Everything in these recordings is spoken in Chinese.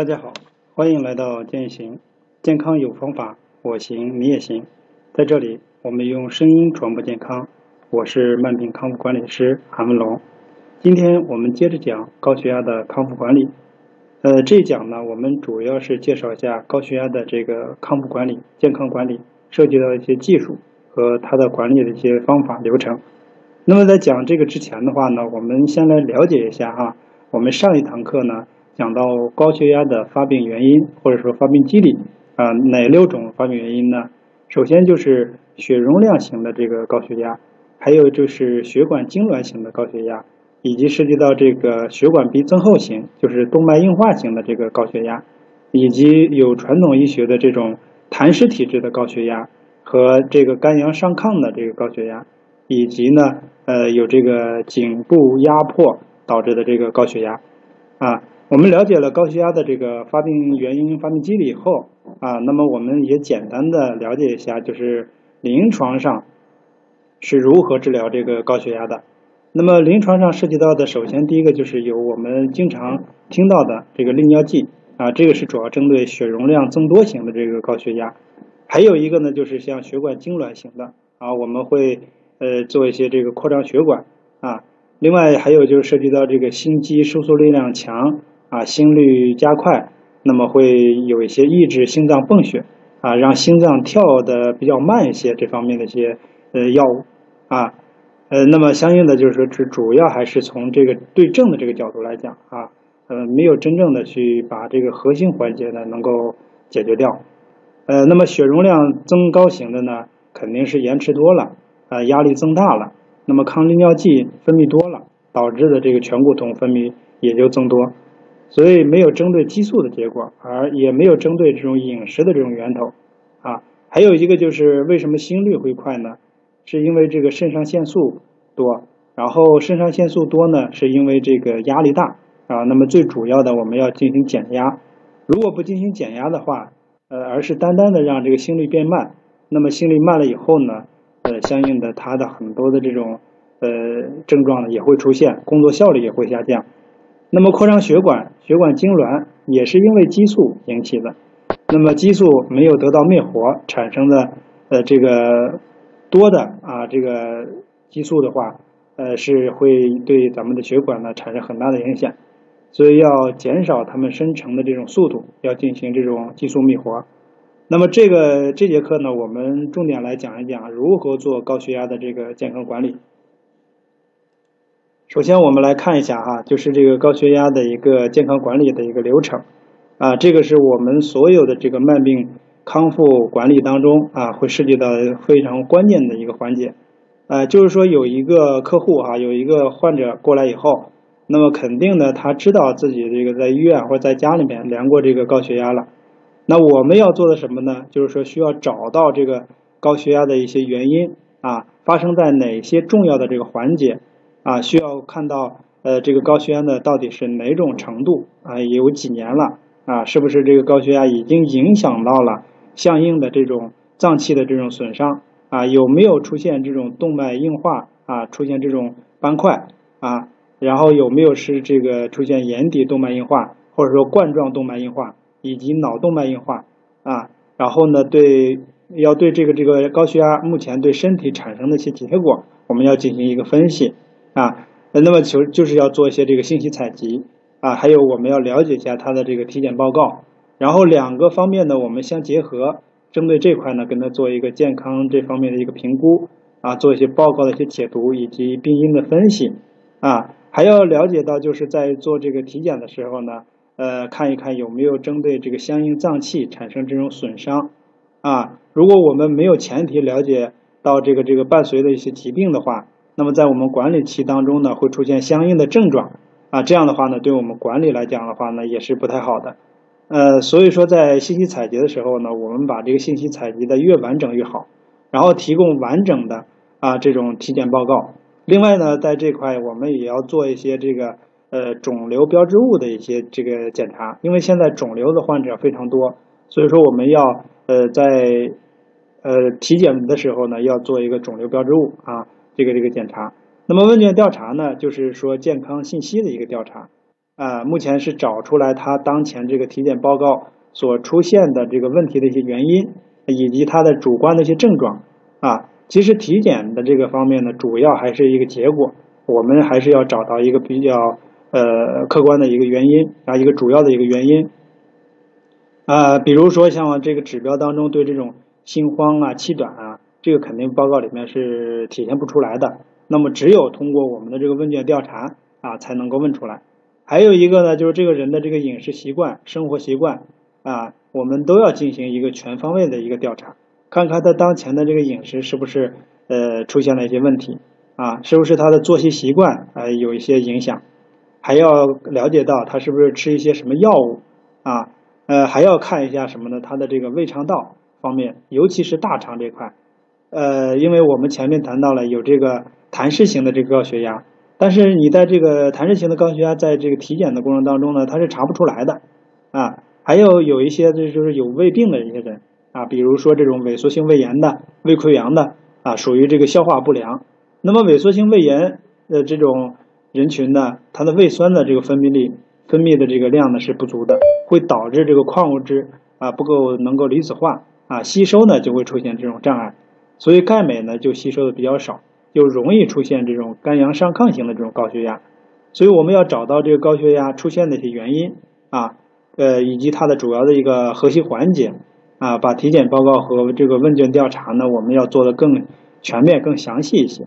大家好，欢迎来到健行，健康有方法，我行你也行。在这里，我们用声音传播健康。我是慢病康复管理师韩文龙。今天我们接着讲高血压的康复管理。呃，这一讲呢，我们主要是介绍一下高血压的这个康复管理、健康管理，涉及到一些技术和它的管理的一些方法流程。那么在讲这个之前的话呢，我们先来了解一下哈，我们上一堂课呢。讲到高血压的发病原因，或者说发病机理啊，哪六种发病原因呢？首先就是血容量型的这个高血压，还有就是血管痉挛型的高血压，以及涉及到这个血管壁增厚型，就是动脉硬化型的这个高血压，以及有传统医学的这种痰湿体质的高血压和这个肝阳上亢的这个高血压，以及呢，呃，有这个颈部压迫导致的这个高血压啊。我们了解了高血压的这个发病原因、发病机理以后啊，那么我们也简单的了解一下，就是临床上是如何治疗这个高血压的。那么临床上涉及到的，首先第一个就是有我们经常听到的这个利尿剂啊，这个是主要针对血容量增多型的这个高血压。还有一个呢，就是像血管痉挛型的啊，我们会呃做一些这个扩张血管啊。另外还有就是涉及到这个心肌收缩力量强。啊，心率加快，那么会有一些抑制心脏泵血啊，让心脏跳的比较慢一些，这方面的一些呃药物啊，呃，那么相应的就是说，主主要还是从这个对症的这个角度来讲啊，呃，没有真正的去把这个核心环节呢能够解决掉，呃，那么血容量增高型的呢，肯定是延迟多了啊，压力增大了，那么抗利尿剂分泌多了，导致的这个醛固酮分泌也就增多。所以没有针对激素的结果，而也没有针对这种饮食的这种源头，啊，还有一个就是为什么心率会快呢？是因为这个肾上腺素多，然后肾上腺素多呢，是因为这个压力大啊。那么最主要的我们要进行减压，如果不进行减压的话，呃，而是单单的让这个心率变慢，那么心率慢了以后呢，呃，相应的它的很多的这种呃症状呢也会出现，工作效率也会下降。那么扩张血管、血管痉挛也是因为激素引起的。那么激素没有得到灭活产生的呃这个多的啊这个激素的话，呃是会对咱们的血管呢产生很大的影响。所以要减少它们生成的这种速度，要进行这种激素灭活。那么这个这节课呢，我们重点来讲一讲如何做高血压的这个健康管理。首先，我们来看一下哈，就是这个高血压的一个健康管理的一个流程啊，这个是我们所有的这个慢病康复管理当中啊，会涉及到非常关键的一个环节啊，就是说有一个客户哈，有一个患者过来以后，那么肯定呢，他知道自己这个在医院或者在家里面量过这个高血压了，那我们要做的什么呢？就是说需要找到这个高血压的一些原因啊，发生在哪些重要的这个环节。啊，需要看到呃这个高血压呢到底是哪种程度啊？有几年了啊？是不是这个高血压已经影响到了相应的这种脏器的这种损伤啊？有没有出现这种动脉硬化啊？出现这种斑块啊？然后有没有是这个出现眼底动脉硬化，或者说冠状动脉硬化以及脑动脉硬化啊？然后呢，对要对这个这个高血压目前对身体产生的一些结果，我们要进行一个分析。啊，那么就就是要做一些这个信息采集啊，还有我们要了解一下他的这个体检报告，然后两个方面呢，我们相结合，针对这块呢，跟他做一个健康这方面的一个评估啊，做一些报告的一些解读以及病因的分析啊，还要了解到就是在做这个体检的时候呢，呃，看一看有没有针对这个相应脏器产生这种损伤啊，如果我们没有前提了解到这个这个伴随的一些疾病的话。那么在我们管理期当中呢，会出现相应的症状啊，这样的话呢，对我们管理来讲的话呢，也是不太好的。呃，所以说在信息采集的时候呢，我们把这个信息采集的越完整越好，然后提供完整的啊这种体检报告。另外呢，在这块我们也要做一些这个呃肿瘤标志物的一些这个检查，因为现在肿瘤的患者非常多，所以说我们要呃在呃体检的时候呢，要做一个肿瘤标志物啊。这个这个检查，那么问卷调查呢，就是说健康信息的一个调查。啊，目前是找出来他当前这个体检报告所出现的这个问题的一些原因，以及他的主观的一些症状。啊。其实体检的这个方面呢，主要还是一个结果，我们还是要找到一个比较呃客观的一个原因啊，一个主要的一个原因。啊，比如说像这个指标当中对这种心慌啊、气短啊，这个肯定报告里面是体现不出来的。那么只有通过我们的这个问卷调查啊，才能够问出来。还有一个呢，就是这个人的这个饮食习惯、生活习惯啊，我们都要进行一个全方位的一个调查，看看他当前的这个饮食是不是呃出现了一些问题啊，是不是他的作息习惯呃有一些影响，还要了解到他是不是吃一些什么药物啊，呃还要看一下什么呢？他的这个胃肠道方面，尤其是大肠这块，呃，因为我们前面谈到了有这个痰湿型的这个高血压。但是你在这个痰湿型的高血压，在这个体检的过程当中呢，它是查不出来的啊。还有有一些就是有胃病的一些人啊，比如说这种萎缩性胃炎的、胃溃疡的啊，属于这个消化不良。那么萎缩性胃炎的这种人群呢，它的胃酸的这个分泌力、分泌的这个量呢是不足的，会导致这个矿物质啊不够能够离子化啊，吸收呢就会出现这种障碍，所以钙镁呢就吸收的比较少。就容易出现这种肝阳上亢型的这种高血压，所以我们要找到这个高血压出现的一些原因啊，呃，以及它的主要的一个核心环节啊，把体检报告和这个问卷调查呢，我们要做的更全面、更详细一些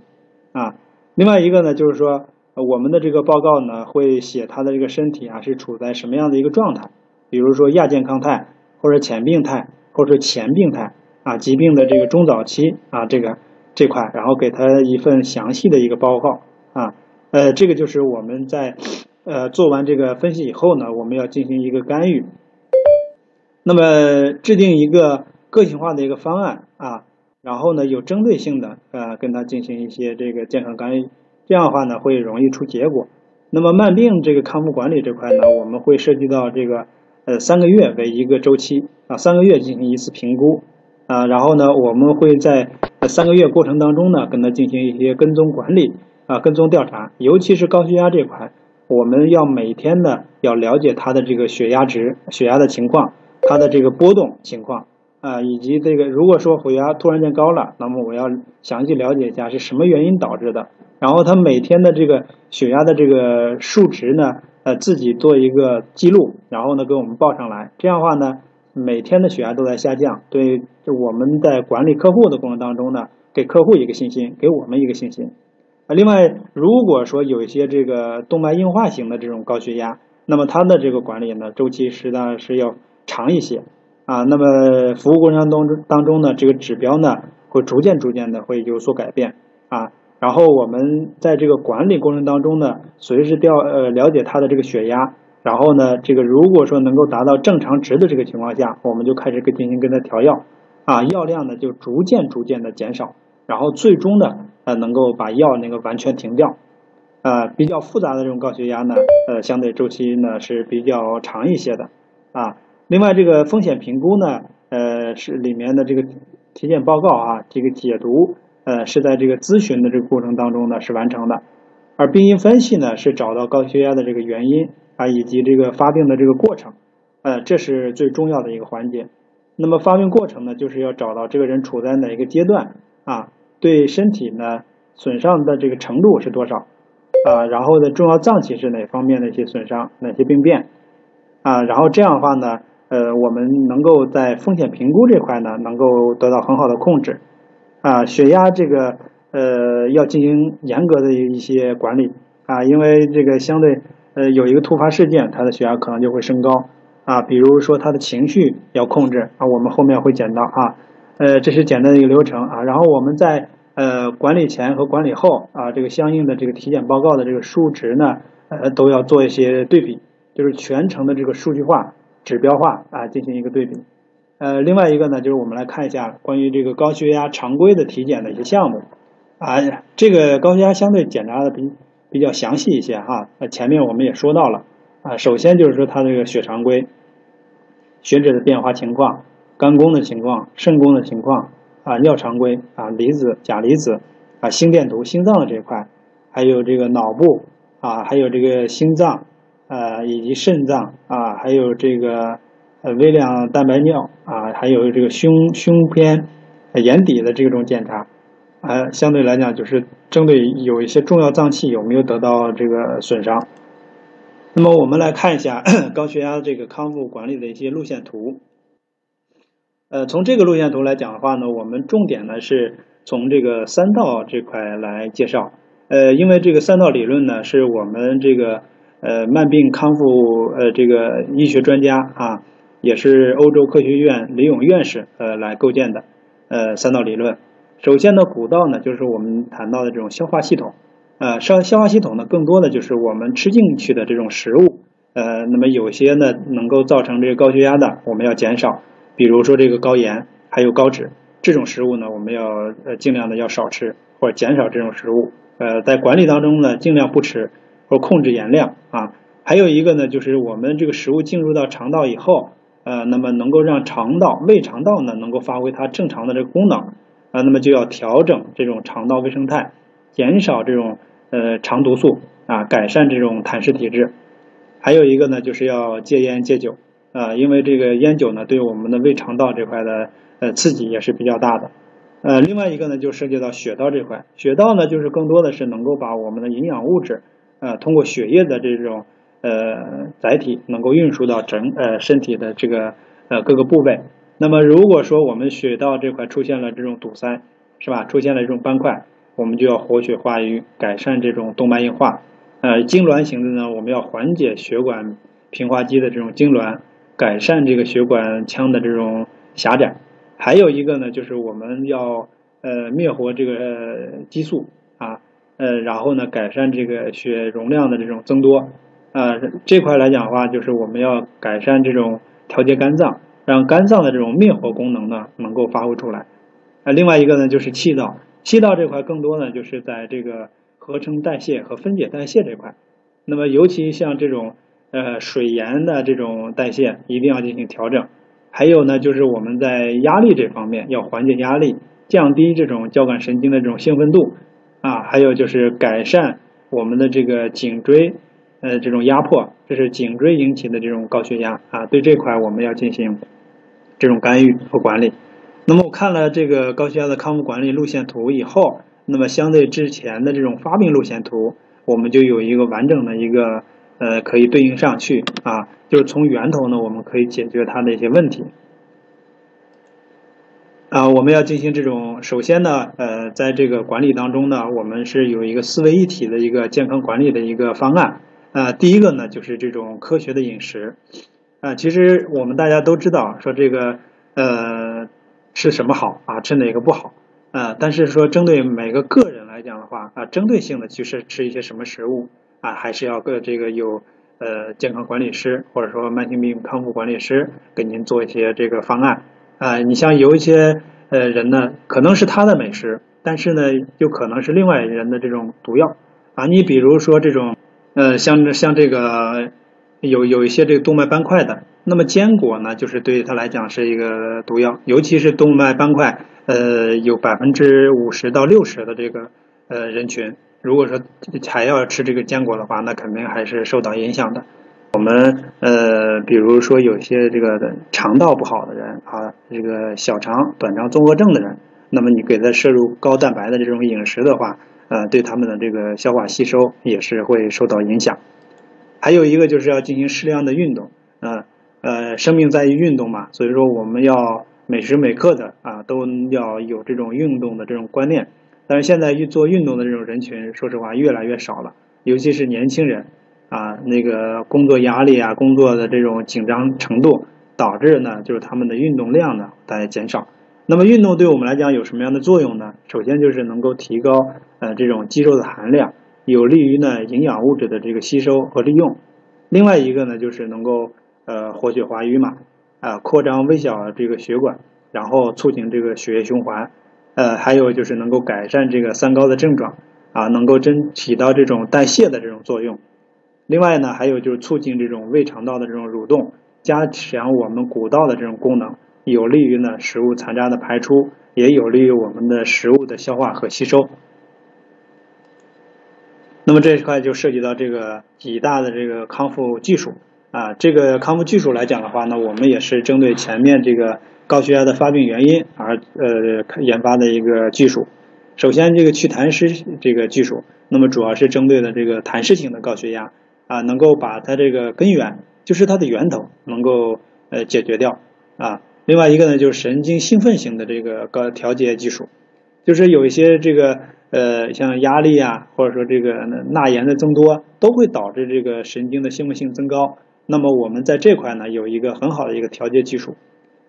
啊。另外一个呢，就是说我们的这个报告呢，会写他的这个身体啊是处在什么样的一个状态，比如说亚健康态，或者浅病态，或者前病态啊，疾病的这个中早期啊，这个。这块，然后给他一份详细的一个报告啊，呃，这个就是我们在呃做完这个分析以后呢，我们要进行一个干预，那么制定一个个性化的一个方案啊，然后呢有针对性的呃跟他进行一些这个健康干预，这样的话呢会容易出结果。那么慢病这个康复管理这块呢，我们会涉及到这个呃三个月为一个周期啊，三个月进行一次评估。啊，然后呢，我们会在三个月过程当中呢，跟他进行一些跟踪管理啊，跟踪调查，尤其是高血压这块，我们要每天呢要了解他的这个血压值、血压的情况，他的这个波动情况啊，以及这个如果说血压突然间高了，那么我要详细了解一下是什么原因导致的，然后他每天的这个血压的这个数值呢，呃，自己做一个记录，然后呢给我们报上来，这样的话呢。每天的血压都在下降，对，就我们在管理客户的过程当中呢，给客户一个信心，给我们一个信心。啊，另外，如果说有一些这个动脉硬化型的这种高血压，那么它的这个管理呢，周期实际上是要长一些啊。那么服务过程当中当中呢，这个指标呢，会逐渐逐渐的会有所改变啊。然后我们在这个管理过程当中呢，随时调呃了解他的这个血压。然后呢，这个如果说能够达到正常值的这个情况下，我们就开始跟进行跟他调药，啊，药量呢就逐渐逐渐的减少，然后最终呢，呃，能够把药那个完全停掉，啊，比较复杂的这种高血压呢，呃，相对周期呢是比较长一些的，啊，另外这个风险评估呢，呃，是里面的这个体检报告啊，这个解读，呃，是在这个咨询的这个过程当中呢是完成的，而病因分析呢是找到高血压的这个原因。啊，以及这个发病的这个过程，呃，这是最重要的一个环节。那么发病过程呢，就是要找到这个人处在哪一个阶段啊，对身体呢损伤的这个程度是多少啊，然后的重要脏器是哪方面的一些损伤，哪些病变啊，然后这样的话呢，呃，我们能够在风险评估这块呢，能够得到很好的控制啊，血压这个呃要进行严格的一些管理啊，因为这个相对。呃，有一个突发事件，他的血压可能就会升高啊。比如说他的情绪要控制啊，我们后面会讲到啊。呃，这是简单的一个流程啊。然后我们在呃管理前和管理后啊，这个相应的这个体检报告的这个数值呢，呃，都要做一些对比，就是全程的这个数据化、指标化啊，进行一个对比。呃，另外一个呢，就是我们来看一下关于这个高血压常规的体检的一些项目啊。这个高血压相对检查的比。比较详细一些哈，那前面我们也说到了啊，首先就是说它这个血常规、血脂的变化情况、肝功的情况、肾功的情况啊、尿常规啊、离子、钾离子啊、心电图、心脏的这一块，还有这个脑部啊，还有这个心脏呃以及肾脏啊，还有这个呃微量蛋白尿啊，还有这个胸胸片眼底的这种检查，呃，相对来讲就是针对有一些重要脏器有没有得到这个损伤。那么我们来看一下 高血压这个康复管理的一些路线图。呃，从这个路线图来讲的话呢，我们重点呢是从这个三道这块来介绍。呃，因为这个三道理论呢，是我们这个呃慢病康复呃这个医学专家啊，也是欧洲科学院李勇院士呃来构建的呃三道理论。首先呢，古道呢就是我们谈到的这种消化系统，呃消消化系统呢更多的就是我们吃进去的这种食物，呃那么有些呢能够造成这个高血压的，我们要减少。比如说这个高盐还有高脂这种食物呢，我们要呃尽量的要少吃或者减少这种食物。呃，在管理当中呢，尽量不吃或控制盐量啊。还有一个呢，就是我们这个食物进入到肠道以后，呃，那么能够让肠道胃肠道呢能够发挥它正常的这个功能啊，那么就要调整这种肠道微生态，减少这种呃肠毒素啊，改善这种痰湿体质。还有一个呢，就是要戒烟戒酒。啊，因为这个烟酒呢，对我们的胃肠道这块的呃刺激也是比较大的。呃，另外一个呢，就涉及到血道这块。血道呢，就是更多的是能够把我们的营养物质，呃，通过血液的这种呃载体，能够运输到整呃身体的这个呃各个部位。那么如果说我们血道这块出现了这种堵塞，是吧？出现了这种斑块，我们就要活血化瘀，改善这种动脉硬化。呃，痉挛型的呢，我们要缓解血管平滑肌的这种痉挛。改善这个血管腔的这种狭窄，还有一个呢，就是我们要呃灭活这个激素啊，呃，然后呢改善这个血容量的这种增多啊，这块来讲的话，就是我们要改善这种调节肝脏，让肝脏的这种灭活功能呢能够发挥出来啊。另外一个呢就是气道，气道这块更多呢就是在这个合成代谢和分解代谢这块，那么尤其像这种。呃，水盐的这种代谢一定要进行调整，还有呢，就是我们在压力这方面要缓解压力，降低这种交感神经的这种兴奋度啊，还有就是改善我们的这个颈椎呃这种压迫，这是颈椎引起的这种高血压啊，对这块我们要进行这种干预和管理。那么我看了这个高血压的康复管理路线图以后，那么相对之前的这种发病路线图，我们就有一个完整的一个。呃，可以对应上去啊，就是从源头呢，我们可以解决它的一些问题啊。我们要进行这种，首先呢，呃，在这个管理当中呢，我们是有一个四位一体的一个健康管理的一个方案啊。第一个呢，就是这种科学的饮食啊。其实我们大家都知道，说这个呃吃什么好啊，吃哪个不好啊。但是说针对每个个人来讲的话啊，针对性的去吃吃一些什么食物。啊，还是要个这个有呃健康管理师或者说慢性病康复管理师给您做一些这个方案啊。你像有一些呃人呢，可能是他的美食，但是呢，又可能是另外人的这种毒药啊。你比如说这种呃像像这个有有一些这个动脉斑块的，那么坚果呢，就是对他来讲是一个毒药，尤其是动脉斑块呃有百分之五十到六十的这个呃人群。如果说还要吃这个坚果的话，那肯定还是受到影响的。我们呃，比如说有些这个肠道不好的人啊，这个小肠短肠综合症的人，那么你给他摄入高蛋白的这种饮食的话，呃，对他们的这个消化吸收也是会受到影响。还有一个就是要进行适量的运动，啊呃，生命在于运动嘛，所以说我们要每时每刻的啊都要有这种运动的这种观念。但是现在做运动的这种人群，说实话越来越少了，尤其是年轻人啊，那个工作压力啊，工作的这种紧张程度，导致呢就是他们的运动量呢在减少。那么运动对我们来讲有什么样的作用呢？首先就是能够提高呃这种肌肉的含量，有利于呢营养物质的这个吸收和利用。另外一个呢就是能够呃活血化瘀嘛，啊扩张微小的这个血管，然后促进这个血液循环。呃，还有就是能够改善这个三高的症状啊，能够真起到这种代谢的这种作用。另外呢，还有就是促进这种胃肠道的这种蠕动，加强我们谷道的这种功能，有利于呢食物残渣的排出，也有利于我们的食物的消化和吸收。那么这一块就涉及到这个几大的这个康复技术啊，这个康复技术来讲的话呢，我们也是针对前面这个高血压的发病原因而呃研发的一个技术。首先，这个去痰湿这个技术，那么主要是针对的这个痰湿型的高血压啊，能够把它这个根源，就是它的源头能够呃解决掉啊。另外一个呢，就是神经兴奋型的这个高调节技术，就是有一些这个。呃，像压力啊，或者说这个钠盐的增多，都会导致这个神经的兴奋性增高。那么我们在这块呢，有一个很好的一个调节技术。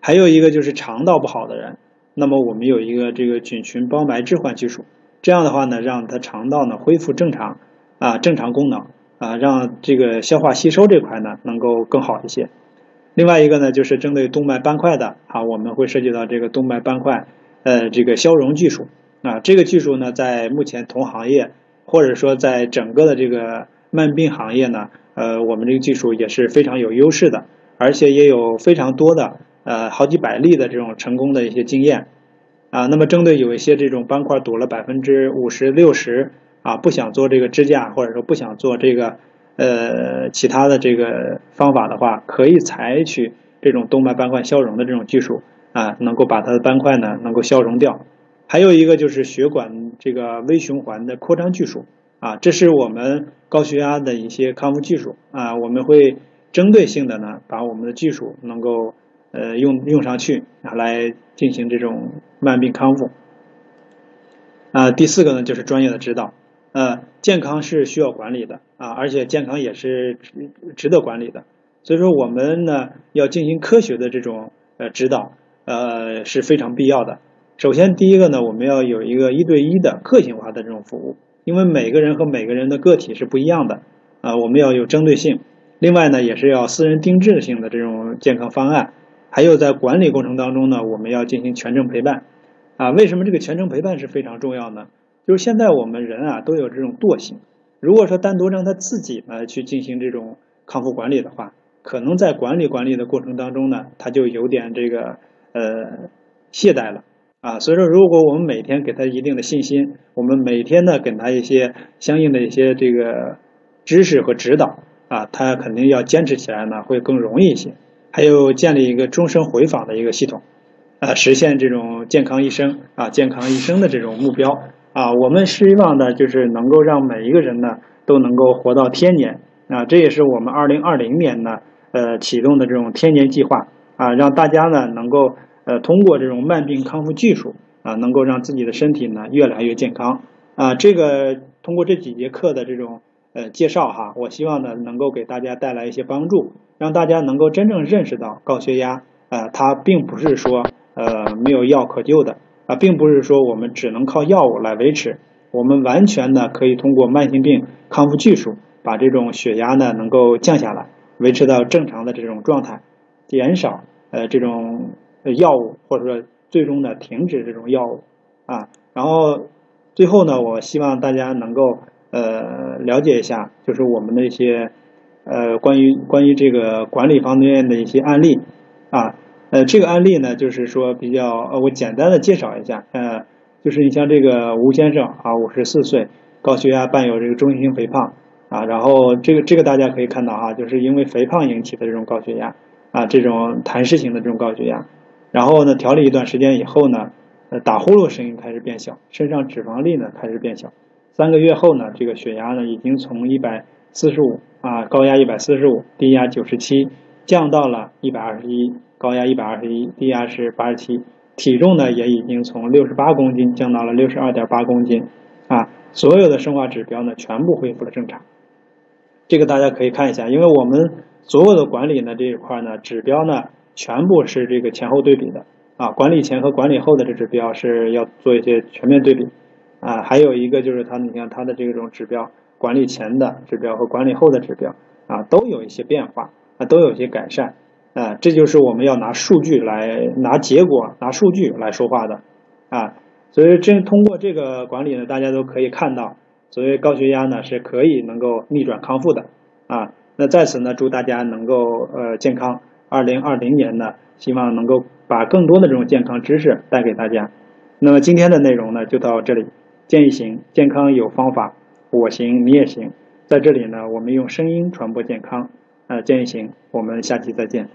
还有一个就是肠道不好的人，那么我们有一个这个菌群包埋置换技术。这样的话呢，让他肠道呢恢复正常啊，正常功能啊，让这个消化吸收这块呢能够更好一些。另外一个呢，就是针对动脉斑块的啊，我们会涉及到这个动脉斑块呃这个消融技术。啊，这个技术呢，在目前同行业或者说在整个的这个慢病行业呢，呃，我们这个技术也是非常有优势的，而且也有非常多的呃好几百例的这种成功的一些经验啊。那么，针对有一些这种斑块堵了百分之五十六十啊，不想做这个支架或者说不想做这个呃其他的这个方法的话，可以采取这种动脉斑块消融的这种技术啊，能够把它的斑块呢能够消融掉。还有一个就是血管这个微循环的扩张技术。啊，这是我们高血压的一些康复技术。啊，我们会针对性的呢，把我们的技术能够呃用用上去啊，来进行这种慢病康复。啊。第四个呢，就是专业的指导。呃，健康是需要管理的。啊，而且健康也是值得管理的，所以说我们呢要进行科学的这种呃指导呃是非常必要的。首先，第一个呢，我们要有一个一对一的个性化的这种服务，因为每个人和每个人的个体是不一样的啊，我们要有针对性。另外呢，也是要私人定制性的这种健康方案。还有在管理过程当中呢，我们要进行全程陪伴啊。为什么这个全程陪伴是非常重要呢？就是现在我们人啊都有这种惰性，如果说单独让他自己呢去进行这种康复管理的话，可能在管理管理的过程当中呢，他就有点这个呃懈怠了。啊，所以说，如果我们每天给他一定的信心，我们每天呢给他一些相应的一些这个知识和指导啊，他肯定要坚持起来呢，会更容易一些。还有建立一个终身回访的一个系统，啊，实现这种健康一生啊，健康一生的这种目标啊，我们希望呢，就是能够让每一个人呢都能够活到天年啊，这也是我们二零二零年呢呃启动的这种天年计划啊，让大家呢能够。呃，通过这种慢病康复技术啊，能够让自己的身体呢越来越健康啊。这个通过这几节课的这种呃介绍哈，我希望呢能够给大家带来一些帮助，让大家能够真正认识到高血压呃它并不是说呃没有药可救的啊，并不是说我们只能靠药物来维持，我们完全呢可以通过慢性病康复技术把这种血压呢能够降下来，维持到正常的这种状态，减少呃这种。药物或者说最终的停止这种药物啊，然后最后呢，我希望大家能够呃了解一下，就是我们的一些呃关于关于这个管理方面的一些案例啊，呃这个案例呢就是说比较呃我简单的介绍一下，呃就是你像这个吴先生啊，五十四岁，高血压伴有这个中性肥胖啊，然后这个这个大家可以看到啊，就是因为肥胖引起的这种高血压啊，这种痰湿型的这种高血压。然后呢，调理一段时间以后呢，呃，打呼噜声音开始变小，身上脂肪粒呢开始变小。三个月后呢，这个血压呢已经从一百四十五啊，高压一百四十五，低压九十七，降到了一百二十一，高压一百二十一，低压是八十七。体重呢也已经从六十八公斤降到了六十二点八公斤，啊，所有的生化指标呢全部恢复了正常。这个大家可以看一下，因为我们所有的管理呢这一块呢指标呢。全部是这个前后对比的。啊，管理前和管理后的这指标是要做一些全面对比。啊，还有一个就是它，你看它的这种指标，管理前的指标和管理后的指标啊，都有一些变化啊，都有一些改善。啊，这就是我们要拿数据来拿结果拿数据来说话的。啊，所以这通过这个管理呢，大家都可以看到，所谓高血压呢是可以能够逆转康复的。啊，那在此呢，祝大家能够呃健康。二零二零年呢，希望能够把更多的这种健康知识带给大家。那么今天的内容呢，就到这里。建议行健康有方法，我行你也行。在这里呢，我们用声音传播健康。呃，建议行，我们下期再见。